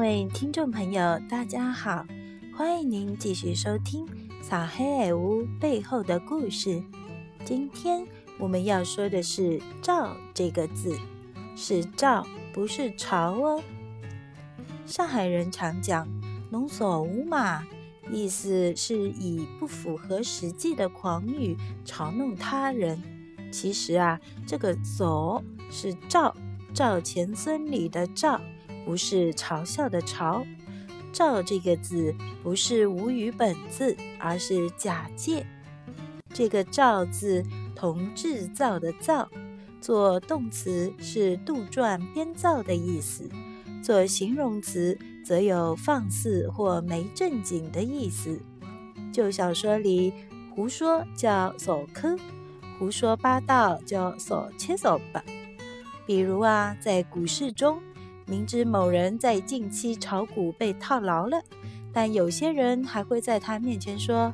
各位听众朋友，大家好，欢迎您继续收听《小黑矮屋背后的故事》。今天我们要说的是“赵”这个字，是“赵”，不是“朝”哦。上海人常讲“侬所无马”，意思是以不符合实际的狂语嘲弄他人。其实啊，这个“所”是“赵”，赵钱孙李的“赵”。不是嘲笑的“嘲”，“造”这个字不是吴语本字，而是假借。这个“造”字同制造的“造”，做动词是杜撰、编造的意思；做形容词则有放肆或没正经的意思。就小说里胡说叫“所科”，胡说八道叫“所切所吧”。比如啊，在股市中。明知某人在近期炒股被套牢了，但有些人还会在他面前说：“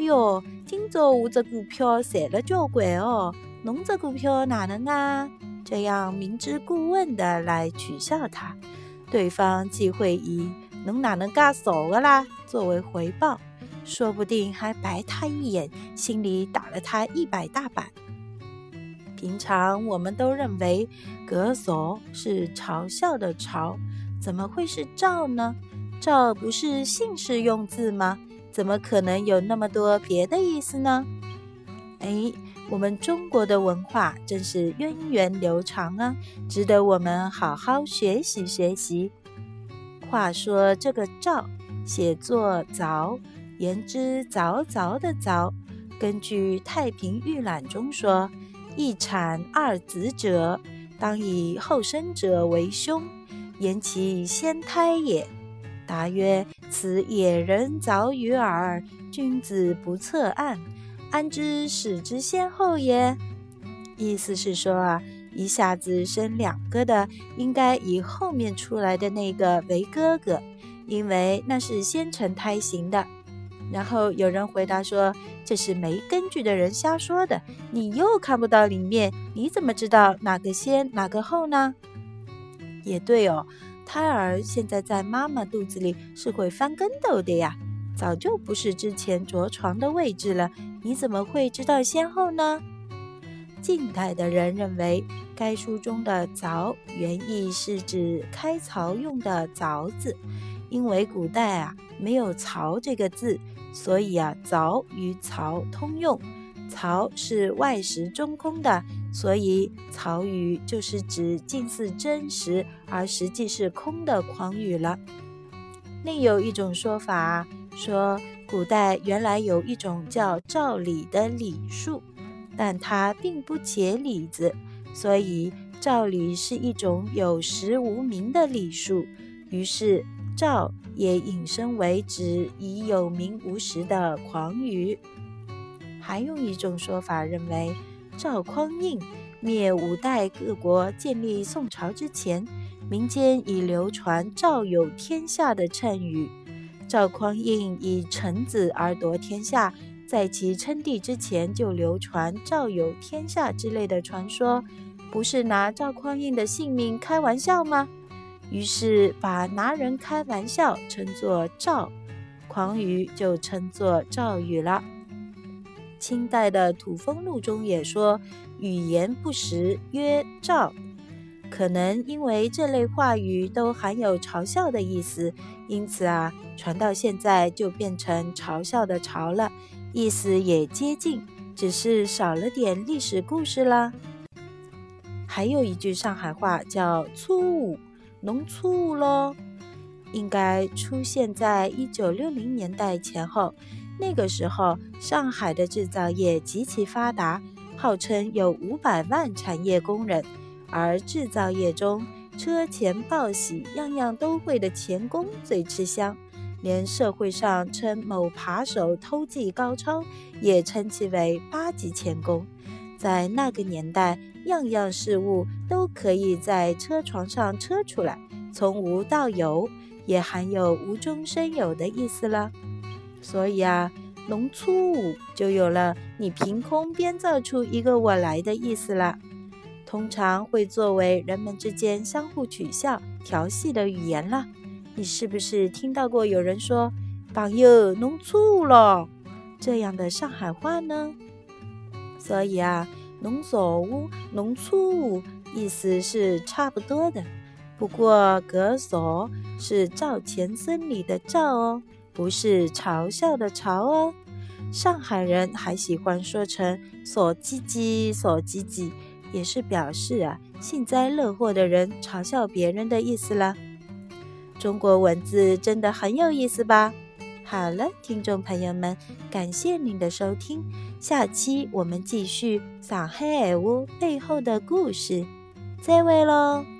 哟，今朝我这股票赚了交关哦，侬这股票哪能啊？”这样明知故问的来取笑他，对方既会以“侬哪能噶少个啦”作为回报，说不定还白他一眼，心里打了他一百大板。平常我们都认为“格索”是嘲笑的“嘲”，怎么会是“赵”呢？“赵”不是姓氏用字吗？怎么可能有那么多别的意思呢？哎，我们中国的文化真是源远流长啊，值得我们好好学习学习。话说这个“赵”写作“凿”，言之凿凿的“凿”。根据《太平御览》中说。一产二子者，当以后生者为兄，言其先胎也。答曰：此野人早与耳，君子不测案，安知使之先后也？意思是说啊，一下子生两个的，应该以后面出来的那个为哥哥，因为那是先成胎型的。然后有人回答说：“这是没根据的人瞎说的，你又看不到里面，你怎么知道哪个先哪个后呢？”也对哦，胎儿现在在妈妈肚子里是会翻跟斗的呀，早就不是之前着床的位置了，你怎么会知道先后呢？近代的人认为，该书中的“凿”原意是指开槽用的凿子，因为古代啊没有“曹”这个字。所以啊，凿与槽通用，槽是外实中空的，所以槽语就是指近似真实而实际是空的狂语了。另有一种说法说，古代原来有一种叫赵李的李树，但它并不结李子，所以赵李是一种有实无名的李树，于是。赵也引申为指已有名无实的狂语。还有一种说法认为，赵匡胤灭五代各国、建立宋朝之前，民间已流传“赵有天下”的谶语。赵匡胤以臣子而夺天下，在其称帝之前就流传“赵有天下”之类的传说，不是拿赵匡胤的性命开玩笑吗？于是把拿人开玩笑称作“赵”，狂语就称作“赵语”了。清代的《土风录》中也说：“语言不实，曰赵。”可能因为这类话语都含有嘲笑的意思，因此啊，传到现在就变成嘲笑的“嘲”了，意思也接近，只是少了点历史故事啦。还有一句上海话叫“粗武”。农粗喽，应该出现在一九六零年代前后。那个时候，上海的制造业极其发达，号称有五百万产业工人。而制造业中车前报喜、样样都会的钳工最吃香，连社会上称某扒手偷技高超，也称其为八级钳工。在那个年代，样样事物都可以在车床上车出来，从无到有，也含有无中生有的意思了。所以啊，龙粗就有了你凭空编造出一个我来的意思了。通常会作为人们之间相互取笑、调戏的语言了。你是不是听到过有人说“朋友弄错了”这样的上海话呢？所以啊，“弄错误”“弄错误”意思是差不多的。不过“格索”是赵钱孙李的赵哦，不是嘲笑的嘲哦。上海人还喜欢说成“索唧唧”“索唧唧”，也是表示啊幸灾乐祸的人嘲笑别人的意思啦。中国文字真的很有意思吧？好了，听众朋友们，感谢您的收听，下期我们继续上海话背后的故事，再会喽。